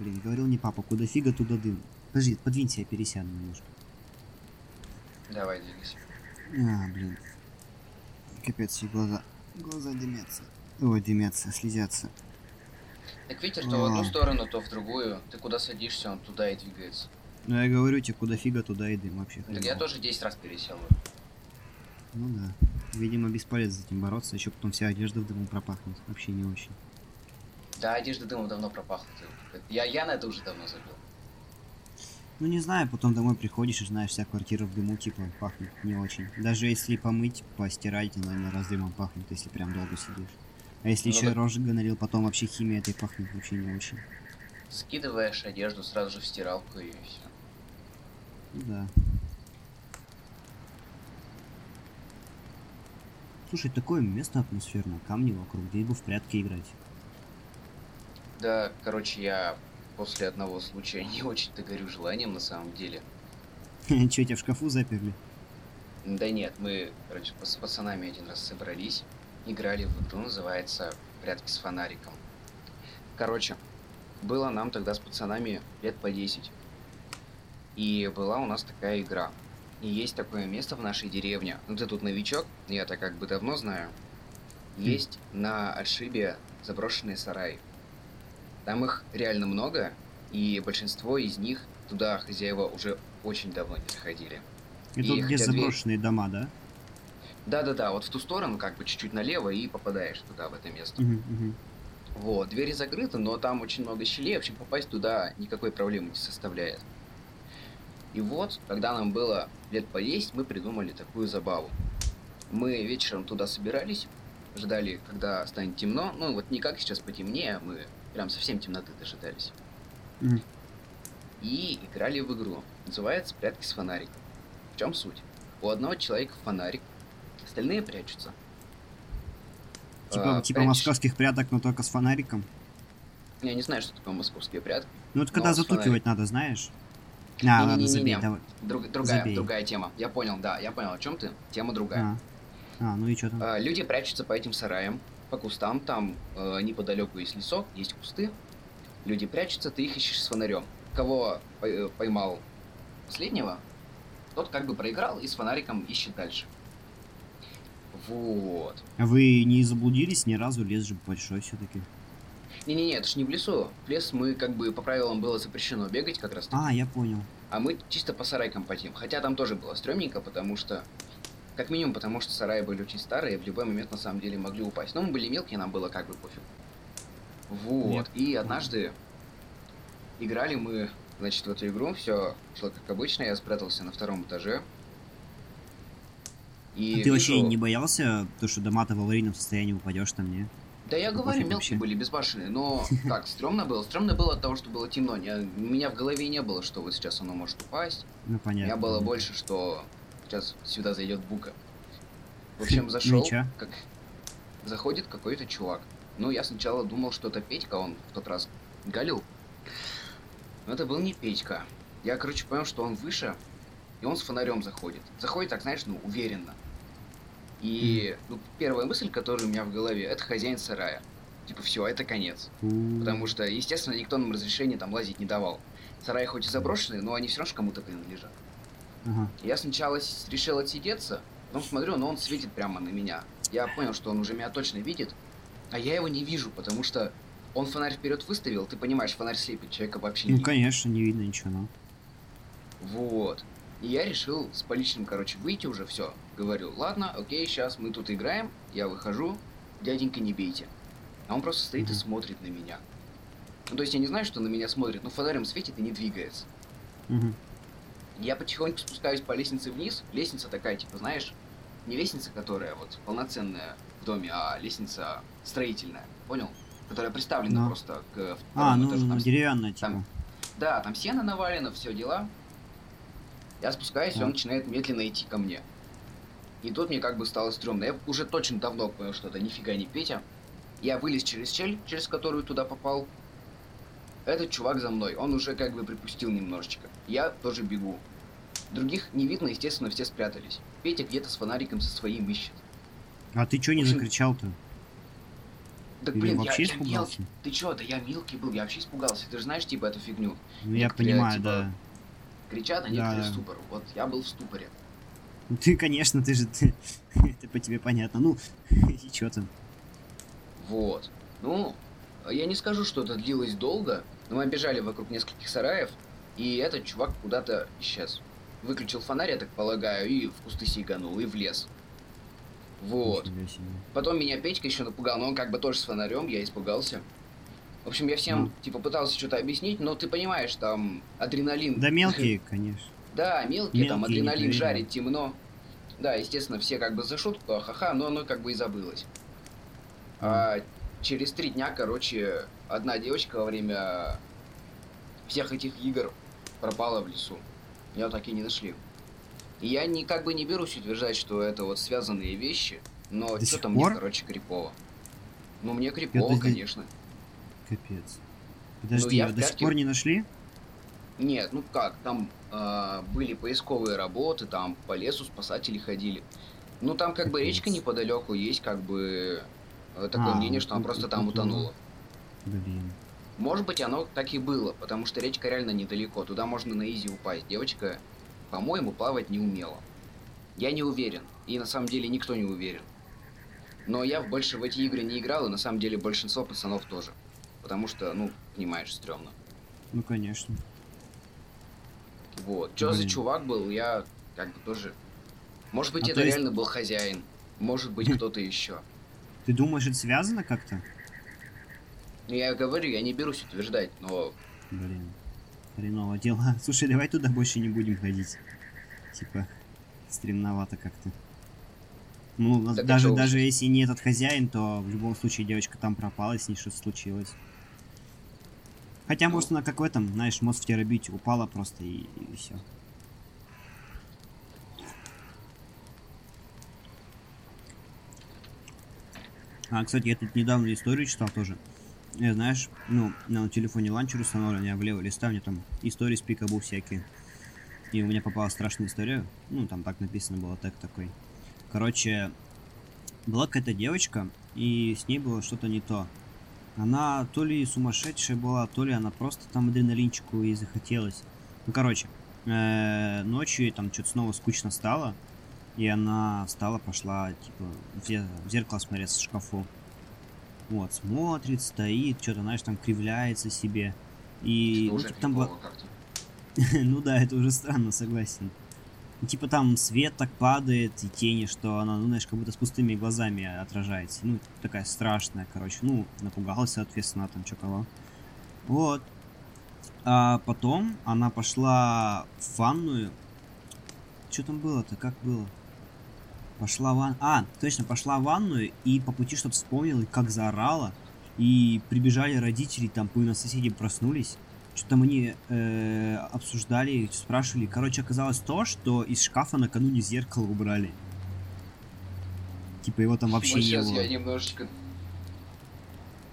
Блин, говорил не папа, куда фига, туда дым. Подожди, подвинься, я пересяду немножко. Давай, двигайся. А, блин. Капец, все глаза. Глаза дымятся. Ой, дымятся, слезятся. Так ветер то в одну сторону, то в другую. Ты куда садишься, он туда и двигается. Ну я говорю тебе, куда фига, туда и дым вообще. Так я тоже 10 раз пересел. Ну да. Видимо, бесполезно с этим бороться, еще потом вся одежда в дыму пропахнет. Вообще не очень. Да, одежда дымом давно пропахла. Я, я на это уже давно забыл. Ну не знаю, потом домой приходишь и знаешь, вся квартира в дыму, типа, пахнет не очень. Даже если помыть, постирать, наверное, раз дымом пахнет, если прям долго сидишь. А если Ну еще так- рожек налил, потом вообще химия этой пахнет вообще не очень. Скидываешь одежду сразу же в стиралку и все. Да. Слушай, такое место атмосферное, камни вокруг, где бы в прятки играть. Да, короче, я после одного случая не очень-то горю желанием на самом деле. Че, тебя в шкафу заперли? Да нет, мы, короче, с пацанами один раз собрались, играли в игру, называется «Прятки с фонариком». Короче, было нам тогда с пацанами лет по 10. И была у нас такая игра. И есть такое место в нашей деревне. Ну ты тут новичок, я-то как бы давно знаю. Есть на отшибе заброшенные сараи. Там их реально много, и большинство из них туда хозяева уже очень давно не заходили. Это И вот где хотя дверь- заброшенные дома, да? Да-да-да, вот в ту сторону, как бы чуть-чуть налево, и попадаешь туда, в это место. Мгм, мгм. Вот, двери закрыты, но там очень много щелей, в общем, попасть туда никакой проблемы не составляет. И вот, когда нам было лет по 10, мы придумали такую забаву. Мы вечером туда собирались, ждали, когда станет темно, ну вот не как сейчас потемнее, мы прям совсем темноты дожидались. Мгм. И играли в игру. Называется «Прятки с фонариком». В чем суть? У одного человека фонарик, остальные прячутся. Типа, А, типа прячешь- московских пряток, но только с фонариком. Я не знаю, что такое московские прятки. Ну это когда затукивать надо, знаешь? А, ладно, Не-не-не-не-не. забей, давай. Друг- другая, Забей. другая тема. Я понял, да, я понял, о чем ты. Тема другая. А. А, ну и что там? А, люди прячутся по этим сараям, по кустам, там э, неподалеку есть лесок, есть кусты. Люди прячутся, ты их ищешь с фонарем. Кого э, поймал последнего, тот как бы проиграл и с фонариком ищет дальше. Вот. А Вы не заблудились ни разу, лес же большой все-таки. Не-не-не, это ж не в лесу. В лес мы как бы по правилам было запрещено бегать как раз. А, я понял. А мы чисто по сарайкам потим. Хотя там тоже было стрёмненько, потому что... Как минимум, потому что сараи были очень старые, в любой момент на самом деле могли упасть. Но мы были мелкие, нам было как бы пофиг. Вот. Нет. И однажды играли мы, значит, в эту игру. Все шло как обычно. Я спрятался на втором этаже. И А ты вообще не боялся, то, что дома то в аварийном состоянии упадешь там, не? Да я Ну, говорю, мелкие вообще. были, безбашенные, но так, стрёмно было. Стрёмно было от того, что было темно. Не- У меня в голове не было, что вот сейчас оно может упасть. Ну, У понятно. меня было больше, что сейчас сюда зайдет Бука. В общем, зашел, как заходит какой-то чувак. Ну, я сначала думал, что это Петька, он в тот раз галил. Но это был не Петька. Я, короче, понял, что он выше, и он с фонарем заходит. Заходит так, знаешь, ну, уверенно. И ну, первая мысль, которая у меня в голове, это хозяин сарая. Типа, все, это конец. Потому что, естественно, никто нам разрешения там лазить не давал. Сараи хоть и заброшенные, но они все равно кому-то принадлежат. Ага. Я сначала решил отсидеться, потом смотрю, но он светит прямо на меня. Я понял, что он уже меня точно видит, а я его не вижу, потому что он фонарь вперед выставил, ты понимаешь, фонарь слепит человека вообще не Ну, видно. конечно, не видно ничего, ну. Вот. И я решил с поличным, короче, выйти уже, все. Говорю, ладно, окей, сейчас мы тут играем, я выхожу, дяденька, не бейте. А он просто стоит и Мгм. смотрит на меня. Ну, то есть я не знаю, что на меня смотрит, но фонарем светит и не двигается. Мгм. Я потихоньку спускаюсь по лестнице вниз. Лестница такая, типа, знаешь, не лестница, которая вот полноценная в доме, а лестница строительная, понял? Которая приставлена Ну. просто к А, ну, этажу. Там с- деревянная, типа. там- Да, там сено навалено, все дела. Я спускаюсь, и Да. он начинает медленно идти ко мне. И тут мне как бы стало стрёмно. Я уже точно давно понял, что это нифига не Петя. Я вылез через щель, через которую туда попал. Этот чувак за мной, он уже как бы припустил немножечко. Я тоже бегу. Других не видно, естественно, все спрятались. Петя где-то с фонариком со своим ищет. А ты чё не общем- закричал-то? Да, Или блин, я, вообще я мелкий. испугался? Ты чё, да я мелкий был, я вообще испугался. Ты же знаешь, типа, эту фигню. Ну, я Некоторые, понимаю, типа, да. Кричат, а некоторые да. ступор. Вот я был в ступоре. Ну, ты, конечно, ты же... Ты, это по тебе понятно. Ну, и чё там? Вот. Ну, я не скажу, что это длилось долго, но мы бежали вокруг нескольких сараев, и этот чувак куда-то исчез. Выключил фонарь, я так полагаю, и в кусты сиганул, и в лес. Вот. Потом меня Петька еще напугал, но он как бы тоже с фонарем, я испугался. В общем, я всем, Ну. типа, пытался что-то объяснить, но ты понимаешь, там адреналин. Да мелкие, конечно. Да, мелкие, там Мелкие, адреналин непроверенные. жарит, темно. Да, естественно, все как бы за шутку, ха-ха, но оно как бы и забылось. А через три дня, короче, одна девочка во время всех этих игр пропала в лесу. Ее так и не нашли. И я не, как бы не берусь утверждать, что это вот связанные вещи, но До что-то мне, короче, крипово. Ну, мне крипово, Это- конечно. Капец. Подожди, я а до сих пор не нашли? Нет, ну как, там а, были поисковые работы, там по лесу спасатели ходили. Ну там как бы Капец. речка неподалеку есть, как бы э, такое А, мнение, что она ну, просто там утонула. Блин. Может быть, оно так и было, потому что речка реально недалеко, туда можно на изи упасть. Девочка, по-моему, плавать не умела. Я не уверен, и на самом деле никто не уверен. Но я больше в эти игры не играл, и на самом деле большинство пацанов тоже. Потому что, ну, понимаешь, стрёмно. Ну, конечно. Вот. За Блин. чувак был, я как бы тоже... Может быть, А это то есть- реально был хозяин. Может быть, кто-то еще. Ты думаешь, это связано как-то? Ну, я говорю, я не берусь утверждать, но... Блин. Хреново дело. Слушай, давай туда больше не будем ходить. Типа, стремновато как-то. Ну, Так даже, даже если не этот хозяин, то в любом случае девочка там пропала, с ней что-то случилось. Хотя, Ну. может, она как в этом, знаешь, мост в терабите упала просто и, все. А, кстати, я тут недавно историю читал тоже. Я, знаешь, ну, на телефоне ланчер установлен, я влево листаю, мне там истории с пикабу всякие. И у меня попала страшная история. Ну, там так написано было, так такой. Короче, была какая-то девочка, и с ней было что-то не то. Она то ли сумасшедшая была, то ли она просто там адреналинчику и захотелось. Ну, короче, э, ночью там что-то снова скучно стало, и она встала, пошла, типа, в зе- в зеркало смотреться в шкафу. Вот, смотрит, стоит, что-то, знаешь, там кривляется себе. И Что ну, типа, там как-то. ну да, это уже странно, согласен. Ну, Типа там свет так падает, и тени, что она, ну, знаешь, как будто с пустыми глазами отражается. Ну, такая страшная, короче. Ну, напугалась, соответственно, там чё кого. Вот. А потом она пошла в ванную. Что там было-то? Как было? Пошла в ванную. А, точно, пошла в ванную и по пути что-то вспомнила, как заорала. И прибежали родители, там половина соседей проснулись. Что там они э, обсуждали, спрашивали. Короче, оказалось то, что из шкафа накануне зеркало убрали. Типа его там вообще Вот не сейчас было. я немножечко...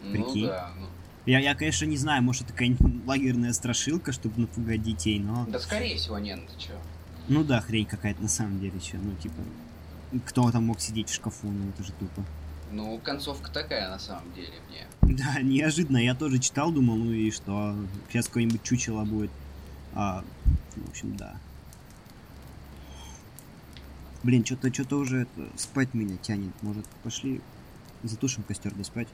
Ну Прикинь. да, ну... Я, я, конечно, не знаю, может, это какая лагерная страшилка, чтобы напугать детей, но... Да скорее всего нет, ты чё? Ну да, хрень какая-то на самом деле, что, ну, типа... Кто там мог сидеть в шкафу, ну, это же тупо. Ну, концовка такая на самом деле мне. Да, неожиданно. Я тоже читал, думал, ну и что, сейчас какое-нибудь чучело будет. А, в общем, да. Блин, что-то что-то уже это, спать меня тянет. Может, пошли затушим костер да спать?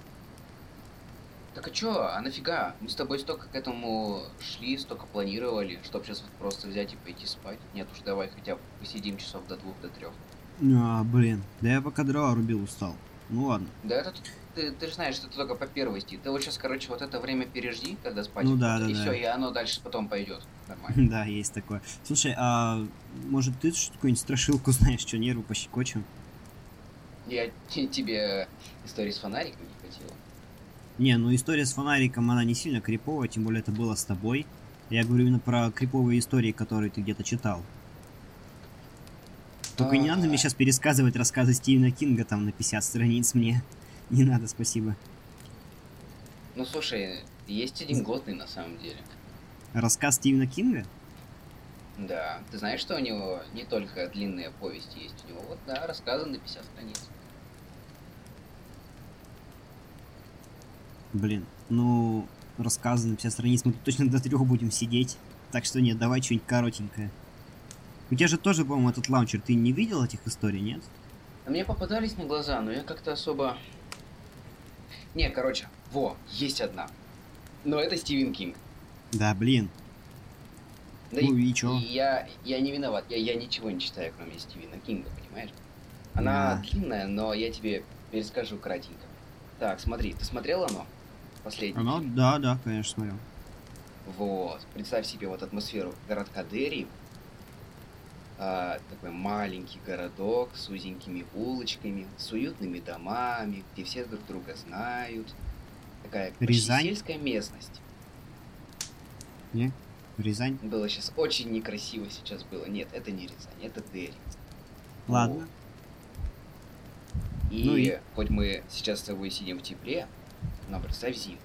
Так а чё, а нафига? Мы с тобой столько к этому шли, столько планировали, чтобы сейчас вот просто взять и пойти спать. Нет уж, давай хотя бы посидим часов до двух, до трех. А, блин, да я пока дрова рубил устал. Ну ладно. Да это ты, ты же знаешь, что это только по первости. Ты вот сейчас, короче, вот это время пережди, когда спать. Ну да, да, И да. все, и оно дальше потом пойдет. Нормально. Да, есть такое. Слушай, а может ты какую-нибудь страшилку знаешь, что нервы пощекочем? Я те- тебе истории с фонариком не хотел. Не, ну история с фонариком, она не сильно криповая, тем более это было с тобой. Я говорю именно про криповые истории, которые ты где-то читал. Только не надо мне сейчас пересказывать рассказы Стивена Кинга там на 50 страниц мне. Не надо, спасибо. Ну слушай, есть один годный на самом деле. Рассказ Стивена Кинга? Да. Ты знаешь, что у него не только длинные повести есть, у него вот, да, рассказы на 50 страниц. Блин, ну, рассказы на 50 страниц, мы тут точно до трех будем сидеть. Так что нет, давай что-нибудь коротенькое. У тебя же тоже, по-моему, этот лаунчер, ты не видел этих историй, нет? А мне попадались на глаза, но я как-то особо... Не, короче, во, есть одна. Но это Стивен Кинг. Да, блин. Да Ну и, и чё? я, я не виноват, я, я ничего не читаю, кроме Стивена Кинга, понимаешь? Она Да. длинная, но я тебе перескажу кратенько. Так, смотри, ты смотрел оно? Последний. Оно, да, да, конечно, смотрел. Вот. Представь себе вот атмосферу городка Дерри. А, такой маленький городок с узенькими улочками, с уютными домами, где все друг друга знают. Такая Рязань? сельская местность. Не? Рязань? Было сейчас очень некрасиво сейчас было. Нет, это не Рязань, это Дерри. Ладно. И, Ну и? хоть мы сейчас с тобой сидим в тепле, но представь зиму.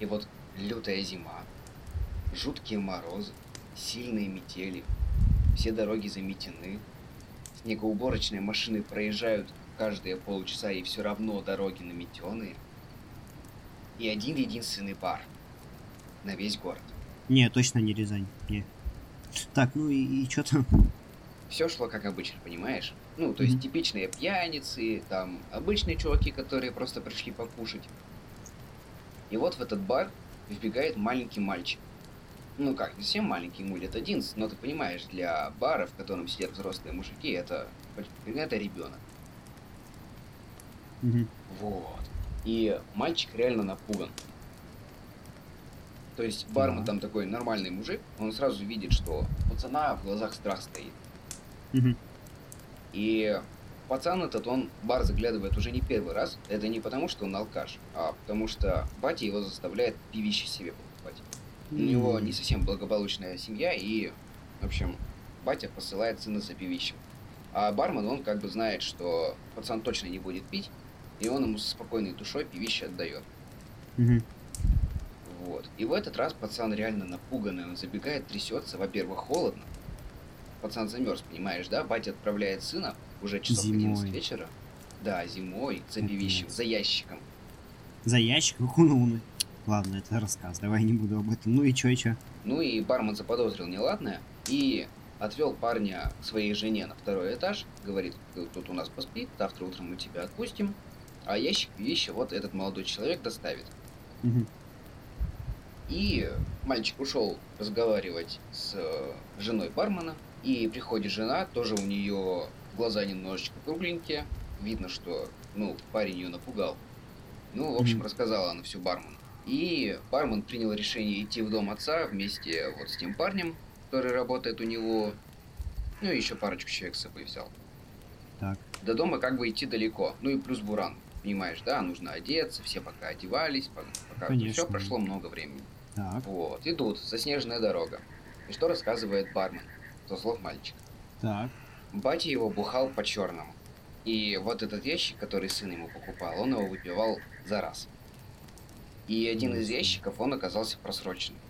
И вот лютая зима, жуткие морозы, сильные метели, все дороги заметены, снегоуборочные машины проезжают каждые полчаса, и все равно дороги наметенные. И один единственный бар на весь город. Не, точно не Рязань. Не. Так, ну и, и что там? все шло как обычно, понимаешь? Ну, то есть Мгм. типичные пьяницы, там обычные чуваки, которые просто пришли покушать. И вот в этот бар вбегает маленький мальчик. Ну как, не совсем маленький, ему лет 11, но ты понимаешь, для бара, в котором сидят взрослые мужики, это, это ребенок. Вот. И мальчик реально напуган. То есть бармен там такой нормальный мужик, он сразу видит, что пацана в глазах страх стоит. И пацан этот, он в бар заглядывает уже не первый раз. Это не потому, что он алкаш, а потому что батя его заставляет пивище себе покупать. У него не совсем благополучная семья, и, в общем, батя посылает сына за пивищем. А бармен, он как бы знает, что пацан точно не будет пить, и он ему со спокойной душой пивище отдает. Мгм. Вот. И в этот раз пацан реально напуганный, он забегает, трясется, во-первых, холодно. Пацан замерз, понимаешь, да? Батя отправляет сына уже часов в 11 Зимой. вечера. Да, зимой, за пивищем, за ящиком. За ящик? Ну, ну. Ладно, это рассказ, давай не буду об этом. Ну и чё, и чё? Ну и бармен заподозрил неладное и отвел парня к своей жене на второй этаж. Говорит, «Ты тут у нас поспи, завтра утром мы тебя отпустим. А ящик пивища вот этот молодой человек доставит. Мгм. И мальчик ушел разговаривать с э, женой бармена. И приходит жена, тоже у нее глаза немножечко кругленькие. Видно, что, ну, парень ее напугал. Ну, в общем, рассказала она все бармену. И бармен принял решение идти в дом отца вместе вот с тем парнем, который работает у него. Ну и еще парочку человек с собой взял. Так. До дома как бы идти далеко. Ну и плюс буран. Понимаешь, да, нужно одеться, все пока одевались, пока все Конечно. прошло много времени. Так, Вот, идут, заснеженная дорога. И что рассказывает бармен? Со слов мальчика. так. Батя его бухал по-черному. И вот этот ящик, который сын ему покупал, он его выпивал за раз. И один из ящиков, он оказался просроченным.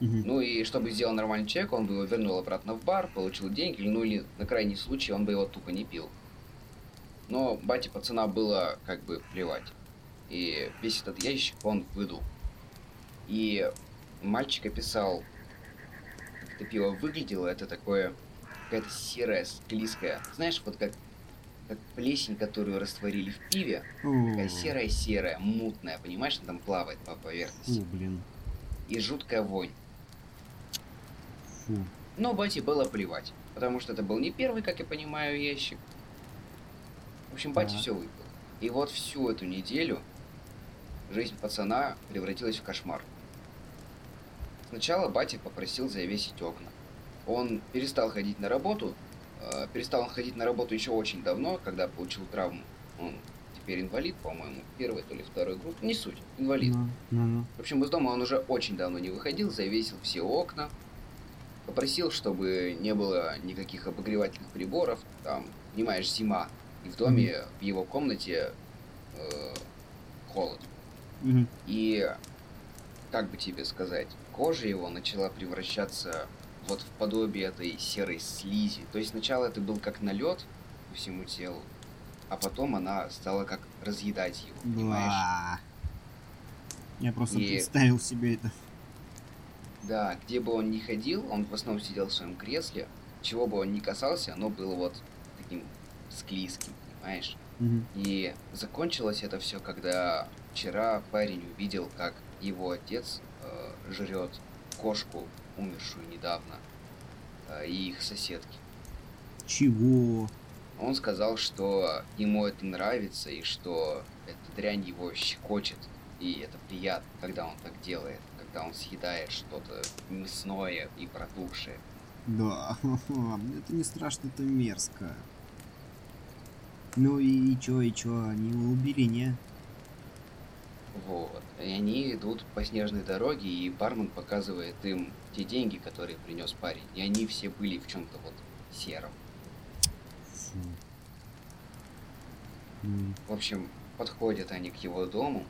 Мгм. Ну и чтобы сделал нормальный человек, он бы его вернул обратно в бар, получил деньги, ну или на крайний случай он бы его тупо не пил. Но бате пацана было как бы плевать. И весь этот ящик он выдул. И мальчик описал, как это пиво выглядело, это такое, какая-то серая, склизкая. Знаешь, вот как, как плесень, которую растворили в пиве, такая О, серая-серая, мутная, понимаешь, она там плавает по поверхности. Фу, блин. И жуткая вонь. Фу. Но бате было плевать, потому что это был не первый, как я понимаю, ящик. В общем, батя Так. все выпил. И вот всю эту неделю жизнь пацана превратилась в кошмар. Сначала батя попросил завесить окна. Он перестал ходить на работу. Э, Перестал он ходить на работу еще очень давно, когда получил травму. Он теперь инвалид, по-моему, первой то ли второй группы. Не суть, инвалид. Ну, ну. В общем, из дома он уже очень давно не выходил, завесил все окна, попросил, чтобы не было никаких обогревательных приборов, там, понимаешь, зима, и в доме, в его комнате э, холод. Мгм. И, как бы тебе сказать, кожа его начала превращаться вот в подобие этой серой слизи. То есть сначала это был как налет по всему телу, а потом она стала как разъедать его, понимаешь? Я просто И- представил себе это. Да, где бы он ни ходил, он в основном сидел в своем кресле, чего бы он ни касался, оно было вот таким склизким, понимаешь? Мгм. И закончилось это все, когда вчера парень увидел, как его отец э, жрет кошку, умершую недавно, э, и их соседки. Чего? Он сказал, что ему это нравится и что эта дрянь его щекочет. И это приятно, когда он так делает, когда он съедает что-то мясное и протухшее. Да, это не страшно, это мерзко. Ну и, и чё, и чё, они его убили, не? Вот. И они идут по снежной дороге, и бармен показывает им те деньги, которые принес парень. И они все были в чем-то вот сером. В общем, подходят они к его дому.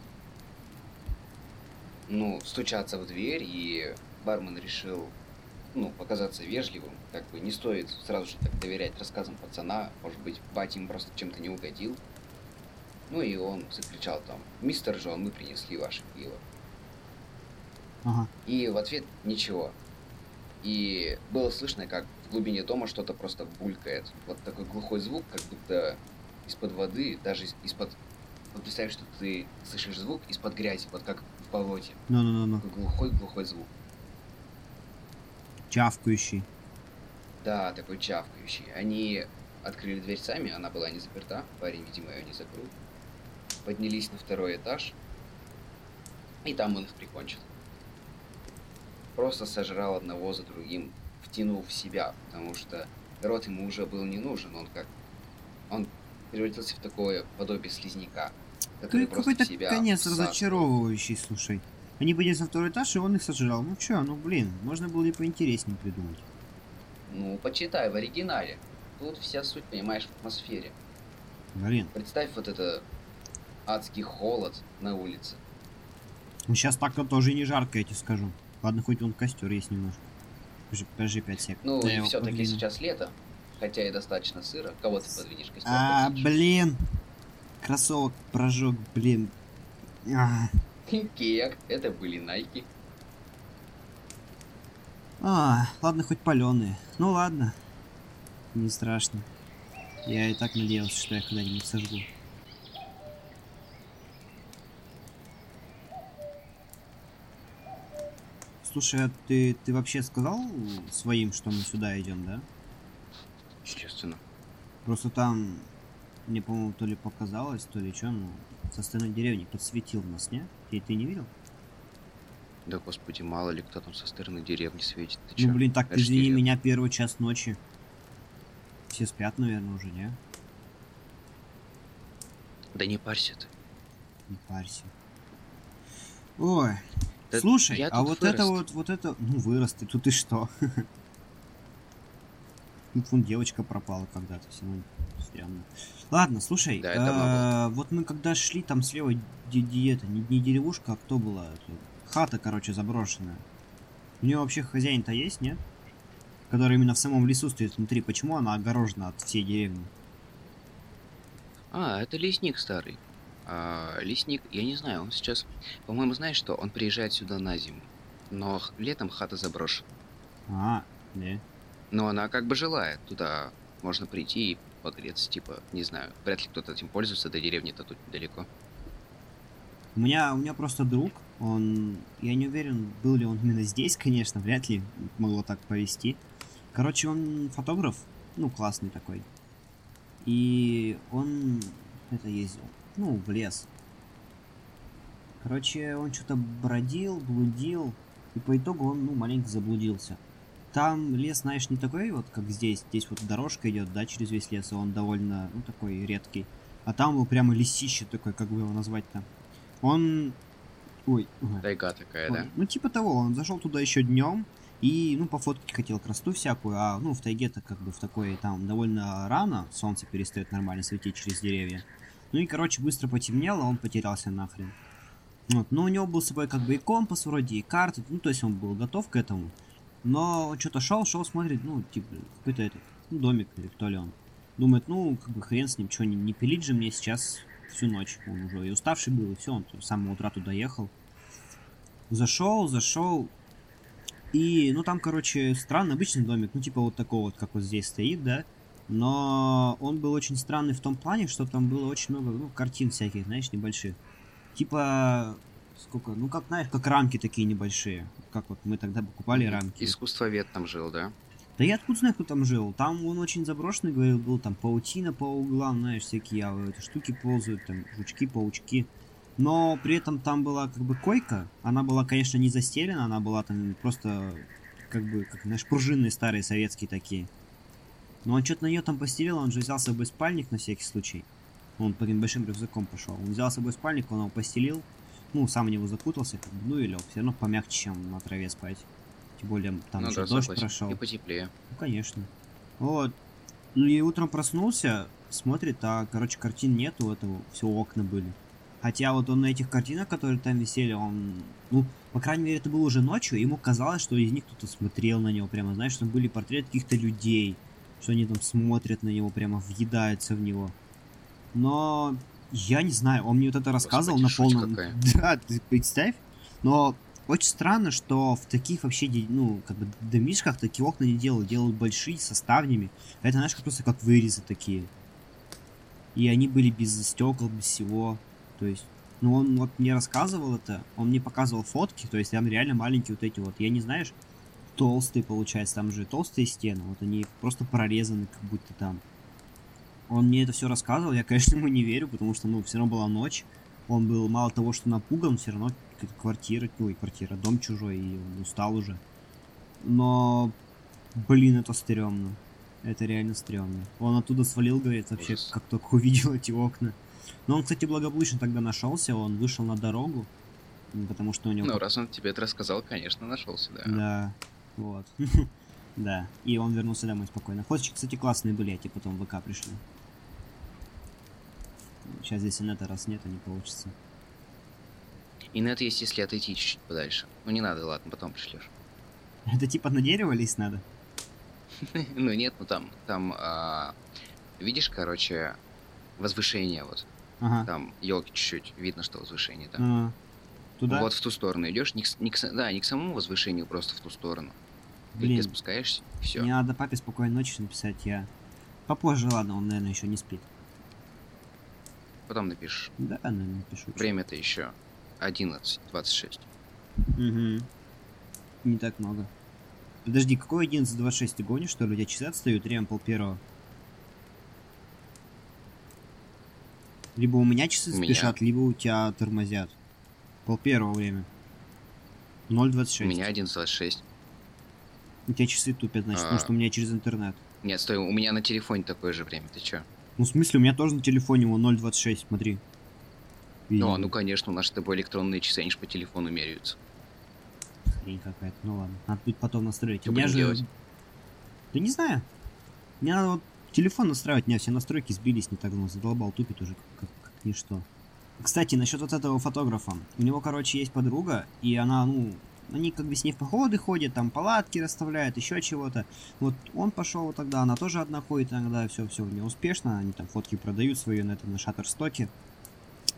Ну, стучатся в дверь, и бармен решил, ну, показаться вежливым. Как бы не стоит сразу же так доверять рассказам пацана. Может быть, батя им просто чем-то не угодил. Ну и он закричал там, мистер Джон, мы принесли ваше пиво. Ага. И в ответ ничего. И было слышно, как в глубине дома что-то просто булькает. Вот такой глухой звук, как будто из-под воды, даже из- из-под... Вот представь, что ты слышишь звук из-под грязи, вот как в болоте. Ну-ну-ну-ну. Такой глухой-глухой звук. Чавкающий. Да, такой чавкающий. Они открыли дверь сами, она была не заперта, парень, видимо, ее не закрыл. Поднялись на второй этаж, и там он их прикончил. Просто сожрал одного за другим, втянув в себя, потому что рот ему уже был не нужен, он как... Он превратился в такое подобие слизняка, который Какой- просто себя конец всасывал. разочаровывающий, слушай. Они поднялись на второй этаж, и он их сожрал. Ну чё, ну блин, можно было и поинтереснее придумать. Ну, почитай в оригинале. Тут вся суть, понимаешь, в атмосфере. Блин. Представь вот это адский холод на улице. Ну сейчас так-то тоже не жарко, я тебе скажу. Ладно, хоть он костер есть немножко. Подожди, подожди 5 сек. Ну, Да, и все-таки сейчас лето, хотя и достаточно сыро. Кого ты подвинешь костер? А, блин. Кроссовок прожег, блин. А, Кек, это были найки. а, ладно, хоть паленые. Ну ладно. Не страшно. Я и так надеялся, что я когда-нибудь сожгу. Слушай, а ты, ты вообще сказал своим, что мы сюда идем, да? Естественно. Просто там, мне, по-моему, то ли показалось, то ли что, ну, со стороны деревни подсветил нас, не? Ты, ты не видел? Да господи, мало ли кто там со стороны деревни светит. Ты чё? ну, блин, так, ж извини деревня. меня, первый час ночи. Все спят, наверное, уже, не? Да не парься ты. Не парься. Ой, Да слушай, я а вот это вырос. вот, вот это, ну, вырос ты, тут и что? Тут вон девочка пропала когда-то, все равно странно. Ладно, слушай, Да, это давно а, вот мы когда шли, там слева ди- ди- это, не, не деревушка, а кто была? Это Хата, короче, заброшенная. У нее вообще хозяин-то есть, нет? Который именно в самом лесу стоит внутри. Почему она огорожена от всей деревни? А, это лесник старый. А, лесник, я не знаю, он сейчас... По-моему, знаешь что? Он приезжает сюда на зиму. Но летом хата заброшена. А, да. Но она как бы жилая. Туда можно прийти и погреться, типа, не знаю. Вряд ли кто-то этим пользуется, до деревни-то тут недалеко. У меня, у меня просто друг, он, я не уверен, был ли он именно здесь, конечно, вряд ли могло так повести. Короче, он фотограф, ну, классный такой. И он это ездил, ну, в лес. Короче, он что-то бродил, блудил, и по итогу он, ну, маленько заблудился. Там лес, знаешь, не такой вот, как здесь. Здесь вот дорожка идет, да, через весь лес, и он довольно, ну, такой редкий. А там был прямо лесище такой, как бы его назвать-то. Он... Ой, ой. Тайга такая, Он- да? Ну, типа того, он зашел туда еще днем и, ну, пофоткать хотел красоту всякую, а, ну, в тайге-то как бы в такой, там, довольно рано солнце перестает нормально светить через деревья. Ну и, короче, быстро потемнело, он потерялся нахрен. Вот, но у него был с собой как бы и компас вроде, и карты, ну, то есть он был готов к этому. Но он что-то шел, шел, смотрит, ну, типа, какой-то этот, ну, домик или кто ли он. Думает, ну, как бы хрен с ним, что не, не пилить же мне сейчас всю ночь. Он уже и уставший был, и все, он с самого утра туда ехал. Зашел, зашел. И, ну, там, короче, странный обычный домик, ну, типа вот такого вот, как вот здесь стоит, да. Но он был очень странный в том плане, что там было очень много, ну, картин всяких, знаешь, небольших. Типа, сколько, ну, как, знаешь, как рамки такие небольшие. Как вот мы тогда покупали рамки. Искусствовед там жил, да? Да я откуда знаю, кто там жил. Там он очень заброшенный, говорил, был там паутина по углам, знаешь, всякие а, эти штуки ползают, там жучки, паучки. Но при этом там была как бы койка. Она была, конечно, не застелена, она была там просто как бы, как, знаешь, пружинные старые советские такие. Но он что-то на нее там постелил, он же взял с собой спальник на всякий случай. Он по большим рюкзаком пошел. Он взял с собой спальник, он его постелил. Ну, сам в него закутался, как бы, ну и лег. Все равно помягче, чем на траве спать. Тем более там ну, еще да, дождь согласен. прошел. И потеплее. Ну, конечно. Вот. Ну и утром проснулся, смотрит, а, короче, картин нету, этого все окна были. Хотя вот он на этих картинах, которые там висели, он, ну, по крайней мере, это было уже ночью, ему казалось, что из них кто-то смотрел на него прямо, знаешь, там были портреты каких-то людей, что они там смотрят на него, прямо въедаются в него. Но я не знаю, он мне вот это рассказывал Господи, на полном... какая. Да, ты представь. Но очень странно, что в таких вообще, ну, как бы домишках такие окна не делают. Делают большие, со ставнями. Это, знаешь, как просто как вырезы такие. И они были без стекол, без всего. То есть, ну, он вот мне рассказывал это, он мне показывал фотки, то есть там реально маленькие вот эти вот, я не знаешь, толстые, получается, там же толстые стены, вот они просто прорезаны, как будто там. Он мне это все рассказывал, я, конечно, ему не верю, потому что, ну, все равно была ночь. Он был мало того, что напуган, все равно квартира, ой, квартира, дом чужой, и он устал уже. Но, блин, это стрёмно. Это реально стрёмно. Он оттуда свалил, говорит, вообще, Ужас. как только увидел эти окна. Но он, кстати, благополучно тогда нашелся, он вышел на дорогу, потому что у него... Ну, раз он тебе это рассказал, конечно, нашелся, да. Да, вот. Да, и он вернулся домой спокойно. Фоточки, кстати, классные были, эти потом в ВК пришли. Сейчас здесь инета раз нет, не получится. И на это есть, если отойти чуть-чуть подальше. Ну, не надо, ладно, потом пришлешь. Это типа на дерево лезть надо? Ну, нет, ну там, там, а, видишь, короче, возвышение вот. Ага. Там елки чуть-чуть, видно, что возвышение там. А, Туда? Вот в ту сторону идешь, не к, не к да, не к самому возвышению, просто в ту сторону. Ты Блин, где спускаешься, все. мне надо папе спокойной ночи написать, я... Попозже, ладно, он, наверное, еще не спит. Потом напишешь. Да, наверное, напишу. Время-то еще 11.26. Угу. Не так много. Подожди, какой 11.26? Ты гонишь, что ли? У тебя часы отстают? Время пол первого. Либо у меня часы У меня. спешат, либо у тебя тормозят. Пол первого время. 0.26. У меня 11.26. У тебя часы тупят, значит, потому А. что у меня через интернет. Нет, стой, у меня на телефоне такое же время, ты чё? Ну, в смысле, у меня тоже на телефоне его 0.26, смотри. Ну, Видимо. а, ну конечно, у нас с тобой электронные часы, они же по телефону меряются. Хрень какая-то. Ну ладно, надо будет потом настроить. Что у меня будем же... делать? Да не знаю. Мне надо вот телефон настраивать, у меня все настройки сбились не так давно, задолбал, тупит уже как, как ничто. Кстати, насчет вот этого фотографа. У него, короче, есть подруга, и она, ну, они как бы с ней в походы ходят, там палатки расставляют, еще чего-то. Вот он пошел тогда, она тоже одна ходит иногда, все, все у нее успешно, они там фотки продают свои на этом, на Шаттерстоке.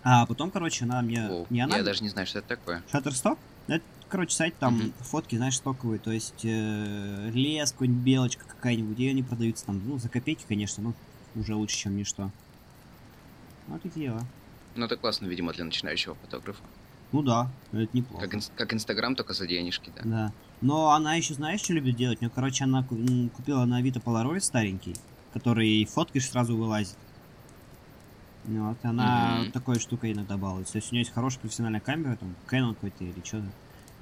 А потом, короче, она мне... О, не она, Я даже не знаю, что это такое. Shutterstock? Это, короче, сайт, там Мгм. фотки, знаешь, стоковые, то есть э, лес, какой-нибудь белочка какая-нибудь, и они продаются там, ну, за копейки, конечно, но уже лучше, чем ничто. Вот такие дела. Ну, это классно, видимо, для начинающего фотографа. Ну да, это неплохо. Как, инс- как Инстаграм, только за денежки, да. Да. Но она еще, знаешь, что любит делать? Ну, короче, она купила на Авито Polaroid старенький, который фоткаешь, сразу вылазит. Ну, Вот, она Мгм. такой штукой иногда балуется. То есть у нее есть хорошая профессиональная камера, там, Canon какой-то или что-то.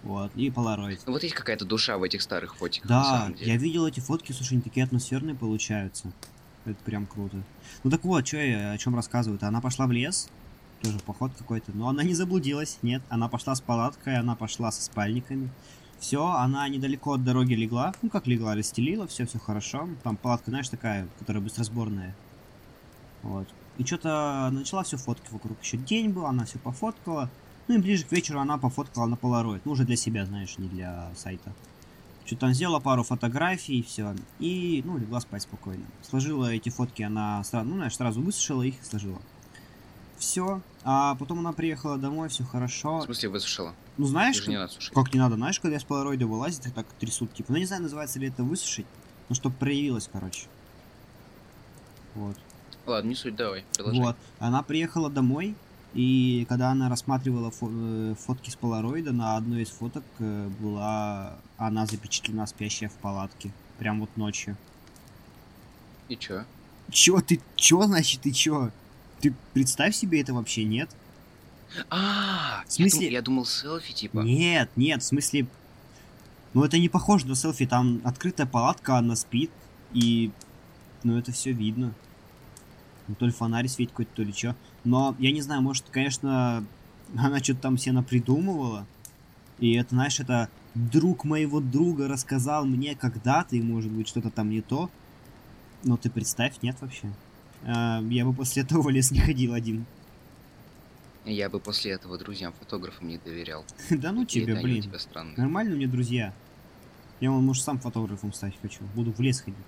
Вот, и Polaroid. Ну, вот есть какая-то душа в этих старых фотиках, Да, я видел эти фотки, слушай, они такие атмосферные получаются. Это прям круто. Ну так вот, что я о чем рассказываю-то? Она пошла в лес, тоже поход какой-то, но она не заблудилась, нет. Она пошла с палаткой, она пошла со спальниками. Все, она недалеко от дороги легла. Ну как легла, расстелила, все, все хорошо. Там палатка, знаешь, такая, которая быстросборная. Вот. И что-то начала все фотки вокруг. Еще день был, она все пофоткала. Ну и ближе к вечеру она пофоткала на Polaroid. Ну уже для себя, знаешь, не для сайта. Что там сделала пару фотографий и все. И, ну, легла спать спокойно. Сложила эти фотки, она сразу, ну, знаешь, сразу высушила их и сложила. Все. А потом она приехала домой, все хорошо. В смысле высушила? Ну, знаешь, же не надо сушить. как не надо, знаешь, когда из полароида вылазит, их так трясут, типа, ну, не знаю, называется ли это высушить, но чтобы проявилось, короче. Вот. Ладно, не суть, давай, продолжай. Вот. Она приехала домой, и когда она рассматривала фо- э, фотки с полароида, на одной из фоток э, была она запечатлена спящая в палатке. Прям вот ночью. И чё? Чё ты, чё значит ты чё? Ты представь себе это вообще, нет? А, В смысле? Я, дум- я думал селфи, типа. Нет, нет, в смысле... Ну это не похоже на селфи, там открытая палатка, она спит, и... Ну это все видно. Ну, то ли фонарь светит какой-то, то ли чё. Но я не знаю, может, конечно, она что-то там себе напридумывала. И это, знаешь, это друг моего друга рассказал мне когда-то, и может быть что-то там не то. Но ты представь, нет вообще. А, я бы после этого в лес не ходил один. Я бы после этого друзьям-фотографам не доверял. Да ну тебе, блин. Нормально меня друзья. Я, может, сам фотографом стать хочу. Буду в лес ходить.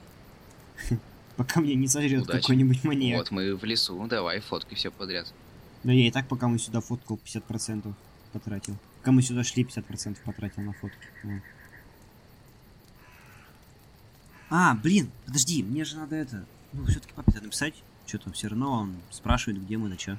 Пока меня не сожрет какой-нибудь маньяк. Вот мы в лесу, давай, фоткай все подряд. Да я и так, пока мы сюда фоткал, 50% потратил. Пока мы сюда шли, 50% потратил на фотки. Вот. А, блин, подожди, мне же надо это... Ну, все-таки папе написать. Что-то все равно он спрашивает, где мы, да чё.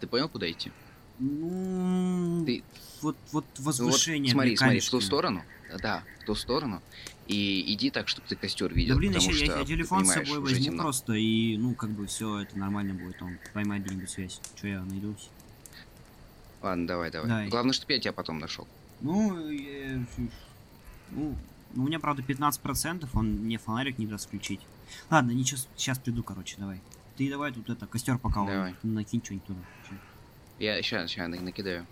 Ты понял, куда идти? Ну, Ты- вот, вот Ну вот возвышение смотри, смотри, в ту сторону. Да, в ту сторону. И иди так, чтобы ты костер видел. Да блин, еще я, что, я телефон с собой возьму темно. просто, и, ну, как бы все это нормально будет, он поймает где-нибудь связь. Че я найдусь? Ладно, давай, давай. Давай. Главное, чтобы я тебя потом нашел. Ну, я- ну, у меня, правда, 15%, он мне фонарик не даст включить. Ладно, ничего, сейчас приду, короче, давай. Ты давай тут это, костер пока Давай. накинь что-нибудь туда. Я сейчас, сейчас накидаю.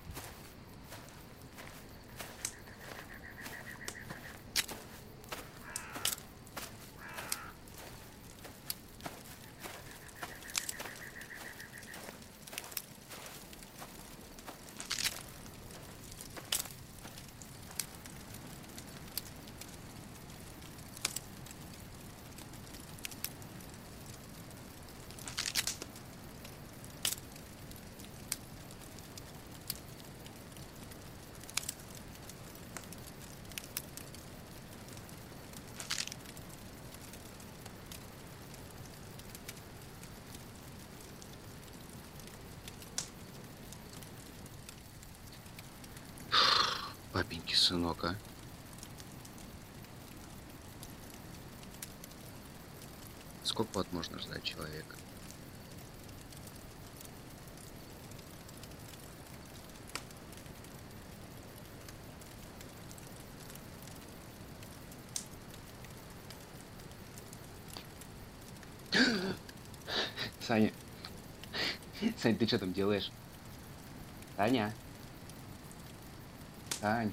Папеньки, сынок, а. Сколько вот можно ждать человека? Саня. Сань, ты что там делаешь? Саня. Сань.